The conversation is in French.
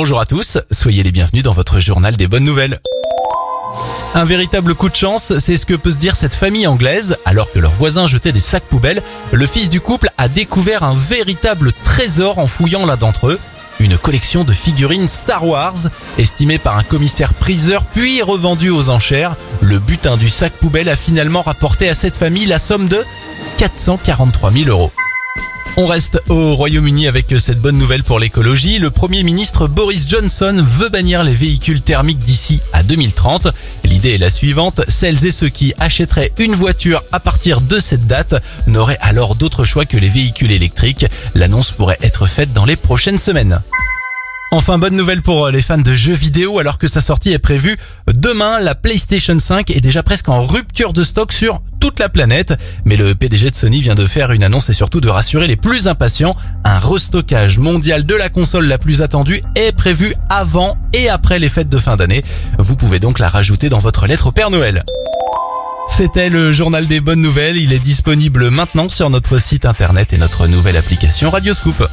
Bonjour à tous, soyez les bienvenus dans votre journal des bonnes nouvelles. Un véritable coup de chance, c'est ce que peut se dire cette famille anglaise. Alors que leurs voisins jetaient des sacs poubelles, le fils du couple a découvert un véritable trésor en fouillant l'un d'entre eux. Une collection de figurines Star Wars, estimée par un commissaire priseur puis revendue aux enchères. Le butin du sac poubelle a finalement rapporté à cette famille la somme de 443 000 euros. On reste au Royaume-Uni avec cette bonne nouvelle pour l'écologie. Le Premier ministre Boris Johnson veut bannir les véhicules thermiques d'ici à 2030. L'idée est la suivante, celles et ceux qui achèteraient une voiture à partir de cette date n'auraient alors d'autre choix que les véhicules électriques. L'annonce pourrait être faite dans les prochaines semaines. Enfin, bonne nouvelle pour les fans de jeux vidéo, alors que sa sortie est prévue demain, la PlayStation 5 est déjà presque en rupture de stock sur toute la planète. Mais le PDG de Sony vient de faire une annonce et surtout de rassurer les plus impatients. Un restockage mondial de la console la plus attendue est prévu avant et après les fêtes de fin d'année. Vous pouvez donc la rajouter dans votre lettre au Père Noël. C'était le journal des bonnes nouvelles. Il est disponible maintenant sur notre site internet et notre nouvelle application Radioscoop.